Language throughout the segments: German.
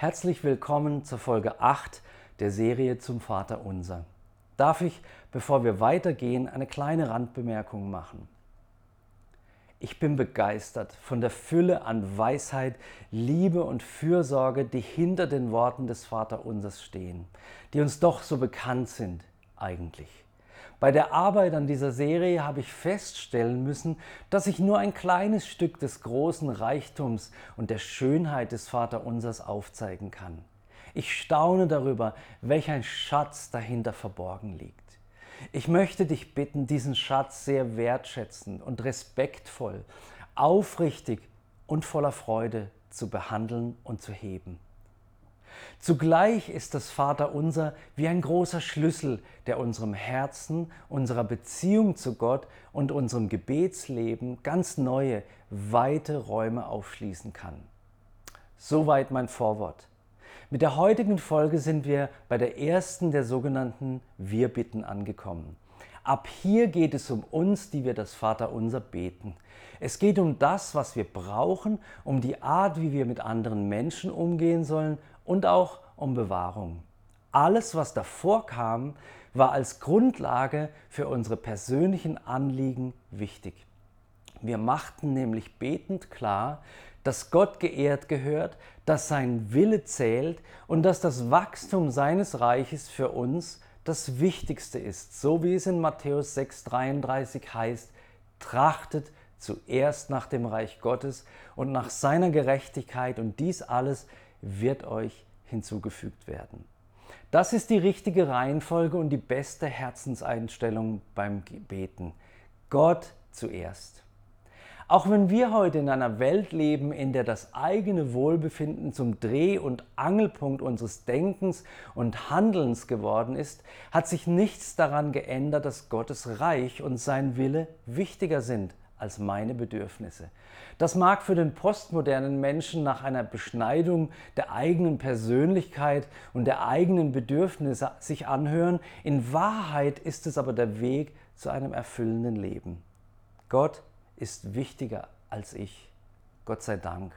Herzlich willkommen zur Folge 8 der Serie zum Vater Unser. Darf ich, bevor wir weitergehen, eine kleine Randbemerkung machen? Ich bin begeistert von der Fülle an Weisheit, Liebe und Fürsorge, die hinter den Worten des Vaterunsers stehen, die uns doch so bekannt sind eigentlich. Bei der Arbeit an dieser Serie habe ich feststellen müssen, dass ich nur ein kleines Stück des großen Reichtums und der Schönheit des Vaterunsers aufzeigen kann. Ich staune darüber, welch ein Schatz dahinter verborgen liegt. Ich möchte dich bitten, diesen Schatz sehr wertschätzend und respektvoll, aufrichtig und voller Freude zu behandeln und zu heben. Zugleich ist das Vaterunser wie ein großer Schlüssel, der unserem Herzen, unserer Beziehung zu Gott und unserem Gebetsleben ganz neue, weite Räume aufschließen kann. Soweit mein Vorwort. Mit der heutigen Folge sind wir bei der ersten der sogenannten Wir-Bitten angekommen. Ab hier geht es um uns, die wir das Vaterunser beten. Es geht um das, was wir brauchen, um die Art, wie wir mit anderen Menschen umgehen sollen und auch um Bewahrung. Alles, was davor kam, war als Grundlage für unsere persönlichen Anliegen wichtig. Wir machten nämlich betend klar, dass Gott geehrt gehört, dass sein Wille zählt und dass das Wachstum seines Reiches für uns das Wichtigste ist, so wie es in Matthäus 6:33 heißt, trachtet zuerst nach dem Reich Gottes und nach seiner Gerechtigkeit und dies alles wird euch hinzugefügt werden. Das ist die richtige Reihenfolge und die beste Herzenseinstellung beim Beten. Gott zuerst. Auch wenn wir heute in einer Welt leben, in der das eigene Wohlbefinden zum Dreh- und Angelpunkt unseres Denkens und Handelns geworden ist, hat sich nichts daran geändert, dass Gottes Reich und sein Wille wichtiger sind als meine Bedürfnisse. Das mag für den postmodernen Menschen nach einer Beschneidung der eigenen Persönlichkeit und der eigenen Bedürfnisse sich anhören, in Wahrheit ist es aber der Weg zu einem erfüllenden Leben. Gott ist wichtiger als ich. Gott sei Dank.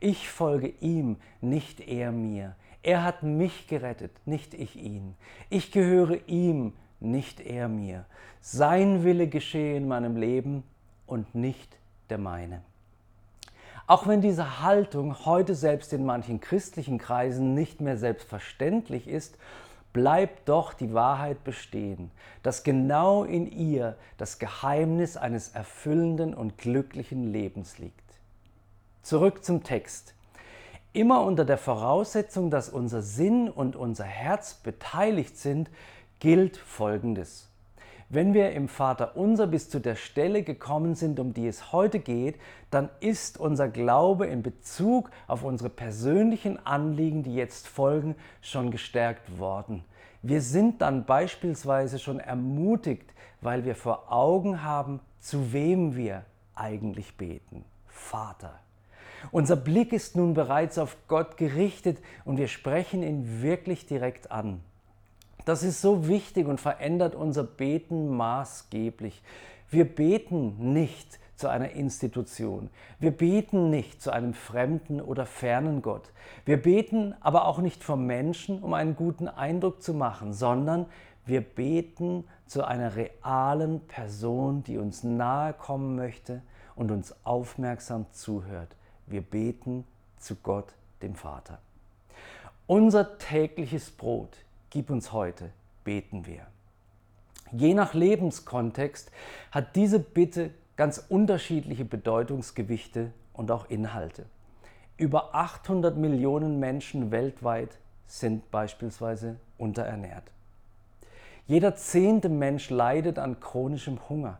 Ich folge ihm, nicht er mir. Er hat mich gerettet, nicht ich ihn. Ich gehöre ihm, nicht er mir. Sein Wille geschehe in meinem Leben und nicht der meine. Auch wenn diese Haltung heute selbst in manchen christlichen Kreisen nicht mehr selbstverständlich ist, bleibt doch die Wahrheit bestehen, dass genau in ihr das Geheimnis eines erfüllenden und glücklichen Lebens liegt. Zurück zum Text. Immer unter der Voraussetzung, dass unser Sinn und unser Herz beteiligt sind, gilt Folgendes. Wenn wir im Vater unser bis zu der Stelle gekommen sind, um die es heute geht, dann ist unser Glaube in Bezug auf unsere persönlichen Anliegen, die jetzt folgen, schon gestärkt worden. Wir sind dann beispielsweise schon ermutigt, weil wir vor Augen haben, zu wem wir eigentlich beten. Vater. Unser Blick ist nun bereits auf Gott gerichtet und wir sprechen ihn wirklich direkt an. Das ist so wichtig und verändert unser Beten maßgeblich. Wir beten nicht zu einer Institution. Wir beten nicht zu einem fremden oder fernen Gott. Wir beten aber auch nicht vor Menschen, um einen guten Eindruck zu machen, sondern wir beten zu einer realen Person, die uns nahe kommen möchte und uns aufmerksam zuhört. Wir beten zu Gott, dem Vater. Unser tägliches Brot gib uns heute, beten wir. Je nach Lebenskontext hat diese Bitte ganz unterschiedliche Bedeutungsgewichte und auch Inhalte. Über 800 Millionen Menschen weltweit sind beispielsweise unterernährt. Jeder zehnte Mensch leidet an chronischem Hunger.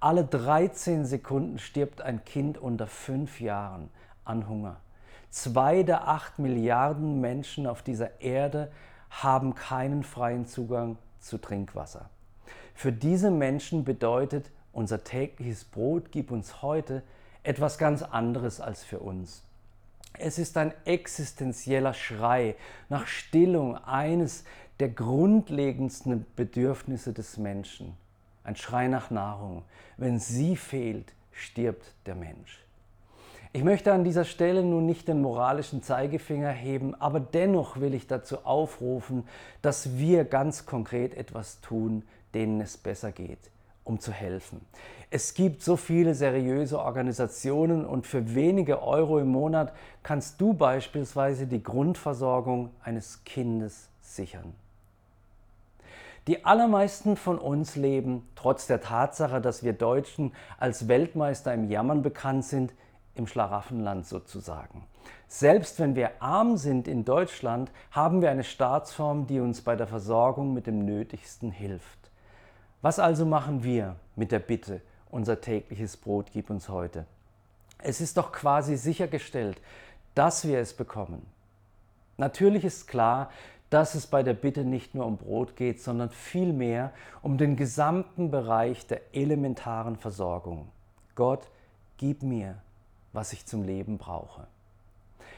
Alle 13 Sekunden stirbt ein Kind unter fünf Jahren an Hunger. Zwei der acht Milliarden Menschen auf dieser Erde haben keinen freien Zugang zu Trinkwasser. Für diese Menschen bedeutet unser tägliches Brot, gib uns heute etwas ganz anderes als für uns. Es ist ein existenzieller Schrei nach Stillung eines der grundlegendsten Bedürfnisse des Menschen. Ein Schrei nach Nahrung. Wenn sie fehlt, stirbt der Mensch. Ich möchte an dieser Stelle nun nicht den moralischen Zeigefinger heben, aber dennoch will ich dazu aufrufen, dass wir ganz konkret etwas tun, denen es besser geht, um zu helfen. Es gibt so viele seriöse Organisationen und für wenige Euro im Monat kannst du beispielsweise die Grundversorgung eines Kindes sichern. Die allermeisten von uns leben, trotz der Tatsache, dass wir Deutschen als Weltmeister im Jammern bekannt sind, im Schlaraffenland sozusagen. Selbst wenn wir arm sind in Deutschland, haben wir eine Staatsform, die uns bei der Versorgung mit dem Nötigsten hilft. Was also machen wir mit der Bitte, unser tägliches Brot gib uns heute? Es ist doch quasi sichergestellt, dass wir es bekommen. Natürlich ist klar, dass es bei der Bitte nicht nur um Brot geht, sondern vielmehr um den gesamten Bereich der elementaren Versorgung. Gott, gib mir, was ich zum Leben brauche.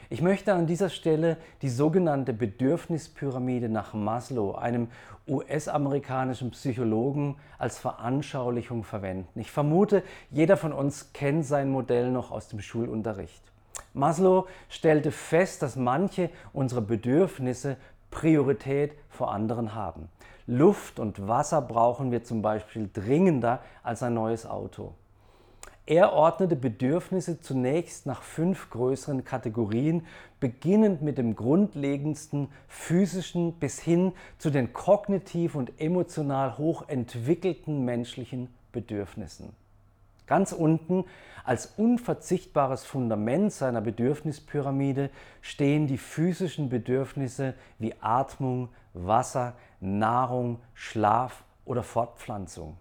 Ich möchte an dieser Stelle die sogenannte Bedürfnispyramide nach Maslow, einem US-amerikanischen Psychologen, als Veranschaulichung verwenden. Ich vermute, jeder von uns kennt sein Modell noch aus dem Schulunterricht. Maslow stellte fest, dass manche unserer Bedürfnisse Priorität vor anderen haben. Luft und Wasser brauchen wir zum Beispiel dringender als ein neues Auto. Er ordnete Bedürfnisse zunächst nach fünf größeren Kategorien, beginnend mit dem grundlegendsten physischen bis hin zu den kognitiv und emotional hochentwickelten menschlichen Bedürfnissen. Ganz unten als unverzichtbares Fundament seiner Bedürfnispyramide stehen die physischen Bedürfnisse wie Atmung, Wasser, Nahrung, Schlaf oder Fortpflanzung.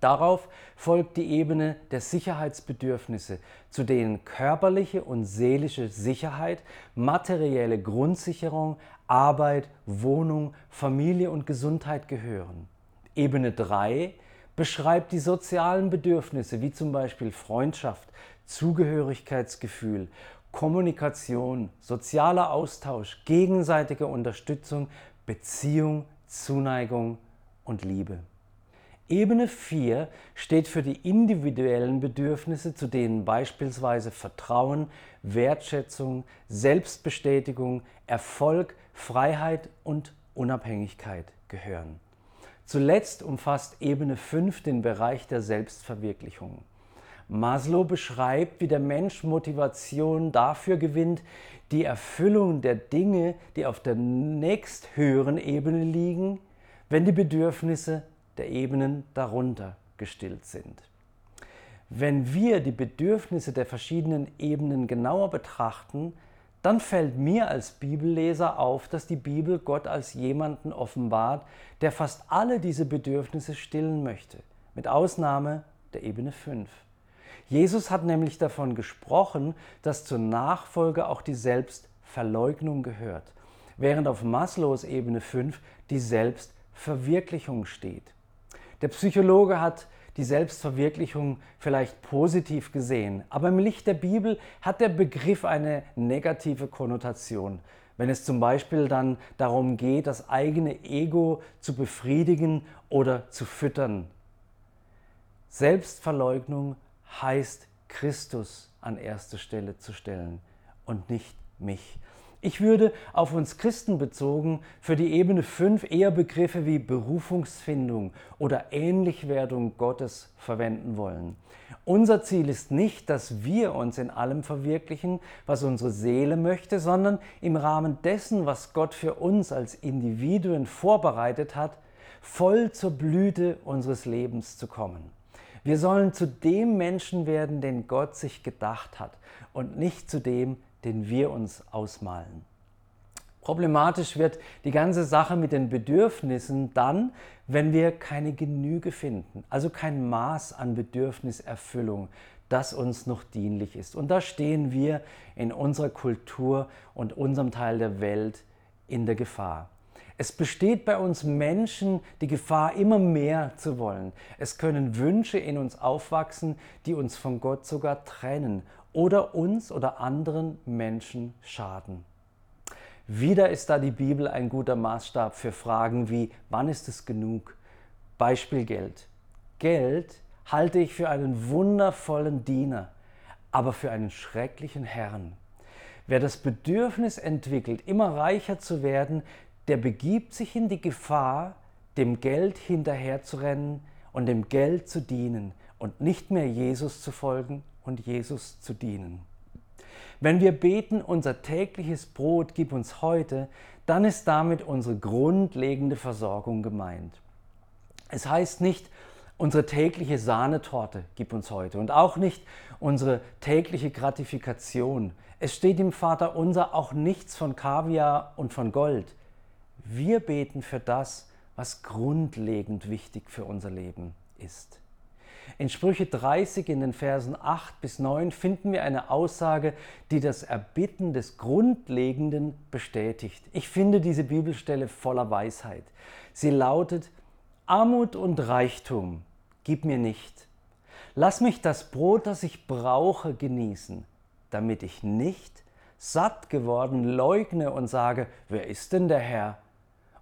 Darauf folgt die Ebene der Sicherheitsbedürfnisse, zu denen körperliche und seelische Sicherheit, materielle Grundsicherung, Arbeit, Wohnung, Familie und Gesundheit gehören. Ebene 3 beschreibt die sozialen Bedürfnisse wie zum Beispiel Freundschaft, Zugehörigkeitsgefühl, Kommunikation, sozialer Austausch, gegenseitige Unterstützung, Beziehung, Zuneigung und Liebe. Ebene 4 steht für die individuellen Bedürfnisse, zu denen beispielsweise Vertrauen, Wertschätzung, Selbstbestätigung, Erfolg, Freiheit und Unabhängigkeit gehören. Zuletzt umfasst Ebene 5 den Bereich der Selbstverwirklichung. Maslow beschreibt, wie der Mensch Motivation dafür gewinnt, die Erfüllung der Dinge, die auf der nächsthöheren Ebene liegen, wenn die Bedürfnisse der Ebenen darunter gestillt sind. Wenn wir die Bedürfnisse der verschiedenen Ebenen genauer betrachten, dann fällt mir als Bibelleser auf, dass die Bibel Gott als jemanden offenbart, der fast alle diese Bedürfnisse stillen möchte, mit Ausnahme der Ebene 5. Jesus hat nämlich davon gesprochen, dass zur Nachfolge auch die Selbstverleugnung gehört, während auf Maslows Ebene 5 die Selbstverwirklichung steht. Der Psychologe hat die Selbstverwirklichung vielleicht positiv gesehen, aber im Licht der Bibel hat der Begriff eine negative Konnotation. Wenn es zum Beispiel dann darum geht, das eigene Ego zu befriedigen oder zu füttern. Selbstverleugnung heißt Christus an erste Stelle zu stellen und nicht mich. Ich würde auf uns Christen bezogen für die Ebene 5 eher Begriffe wie Berufungsfindung oder Ähnlichwerdung Gottes verwenden wollen. Unser Ziel ist nicht, dass wir uns in allem verwirklichen, was unsere Seele möchte, sondern im Rahmen dessen, was Gott für uns als Individuen vorbereitet hat, voll zur Blüte unseres Lebens zu kommen. Wir sollen zu dem Menschen werden, den Gott sich gedacht hat und nicht zu dem, den wir uns ausmalen. Problematisch wird die ganze Sache mit den Bedürfnissen dann, wenn wir keine Genüge finden, also kein Maß an Bedürfniserfüllung, das uns noch dienlich ist. Und da stehen wir in unserer Kultur und unserem Teil der Welt in der Gefahr. Es besteht bei uns Menschen die Gefahr, immer mehr zu wollen. Es können Wünsche in uns aufwachsen, die uns von Gott sogar trennen oder uns oder anderen Menschen schaden. Wieder ist da die Bibel ein guter Maßstab für Fragen wie, wann ist es genug? Beispiel Geld. Geld halte ich für einen wundervollen Diener, aber für einen schrecklichen Herrn. Wer das Bedürfnis entwickelt, immer reicher zu werden, der begibt sich in die Gefahr, dem Geld hinterherzurennen und dem Geld zu dienen und nicht mehr Jesus zu folgen und Jesus zu dienen. Wenn wir beten, unser tägliches Brot gib uns heute, dann ist damit unsere grundlegende Versorgung gemeint. Es heißt nicht, unsere tägliche Sahnetorte gib uns heute und auch nicht unsere tägliche Gratifikation. Es steht im Vater unser auch nichts von Kaviar und von Gold. Wir beten für das, was grundlegend wichtig für unser Leben ist. In Sprüche 30 in den Versen 8 bis 9 finden wir eine Aussage, die das Erbitten des Grundlegenden bestätigt. Ich finde diese Bibelstelle voller Weisheit. Sie lautet, Armut und Reichtum gib mir nicht. Lass mich das Brot, das ich brauche, genießen, damit ich nicht satt geworden leugne und sage, wer ist denn der Herr?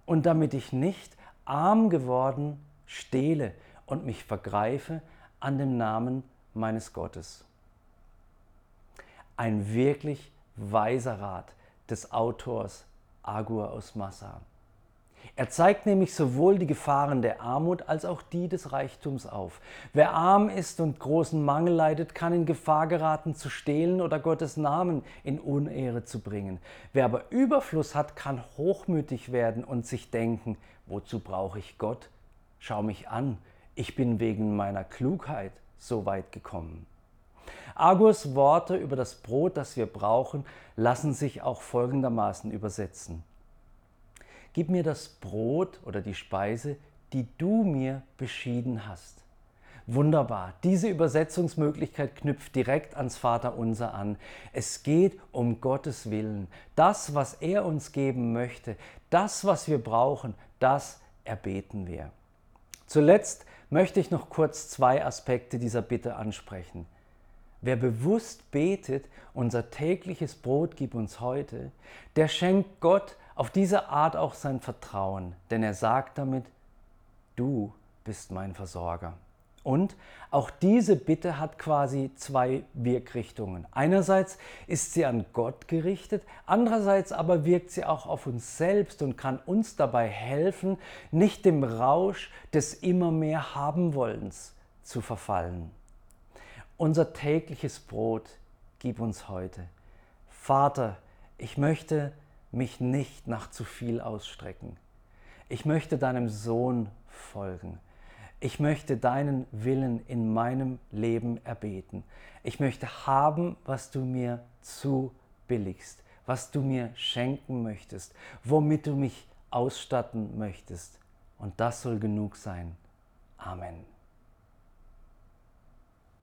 Und damit ich nicht arm geworden stehle und mich vergreife an dem Namen meines Gottes. Ein wirklich weiser Rat des Autors Agur aus Massa. Er zeigt nämlich sowohl die Gefahren der Armut als auch die des Reichtums auf. Wer arm ist und großen Mangel leidet, kann in Gefahr geraten zu stehlen oder Gottes Namen in Unehre zu bringen. Wer aber Überfluss hat, kann hochmütig werden und sich denken, wozu brauche ich Gott? Schau mich an, ich bin wegen meiner Klugheit so weit gekommen. Agurs Worte über das Brot, das wir brauchen, lassen sich auch folgendermaßen übersetzen. Gib mir das Brot oder die Speise, die du mir beschieden hast. Wunderbar. Diese Übersetzungsmöglichkeit knüpft direkt ans Vaterunser an. Es geht um Gottes Willen. Das, was er uns geben möchte, das, was wir brauchen, das erbeten wir. Zuletzt möchte ich noch kurz zwei Aspekte dieser Bitte ansprechen. Wer bewusst betet, unser tägliches Brot gib uns heute, der schenkt Gott auf diese Art auch sein Vertrauen, denn er sagt damit, du bist mein Versorger. Und auch diese Bitte hat quasi zwei Wirkrichtungen. Einerseits ist sie an Gott gerichtet, andererseits aber wirkt sie auch auf uns selbst und kann uns dabei helfen, nicht dem Rausch des immer mehr Habenwollens zu verfallen. Unser tägliches Brot gib uns heute. Vater, ich möchte mich nicht nach zu viel ausstrecken. Ich möchte deinem Sohn folgen. Ich möchte deinen Willen in meinem Leben erbeten. Ich möchte haben, was du mir zubilligst, was du mir schenken möchtest, womit du mich ausstatten möchtest. Und das soll genug sein. Amen.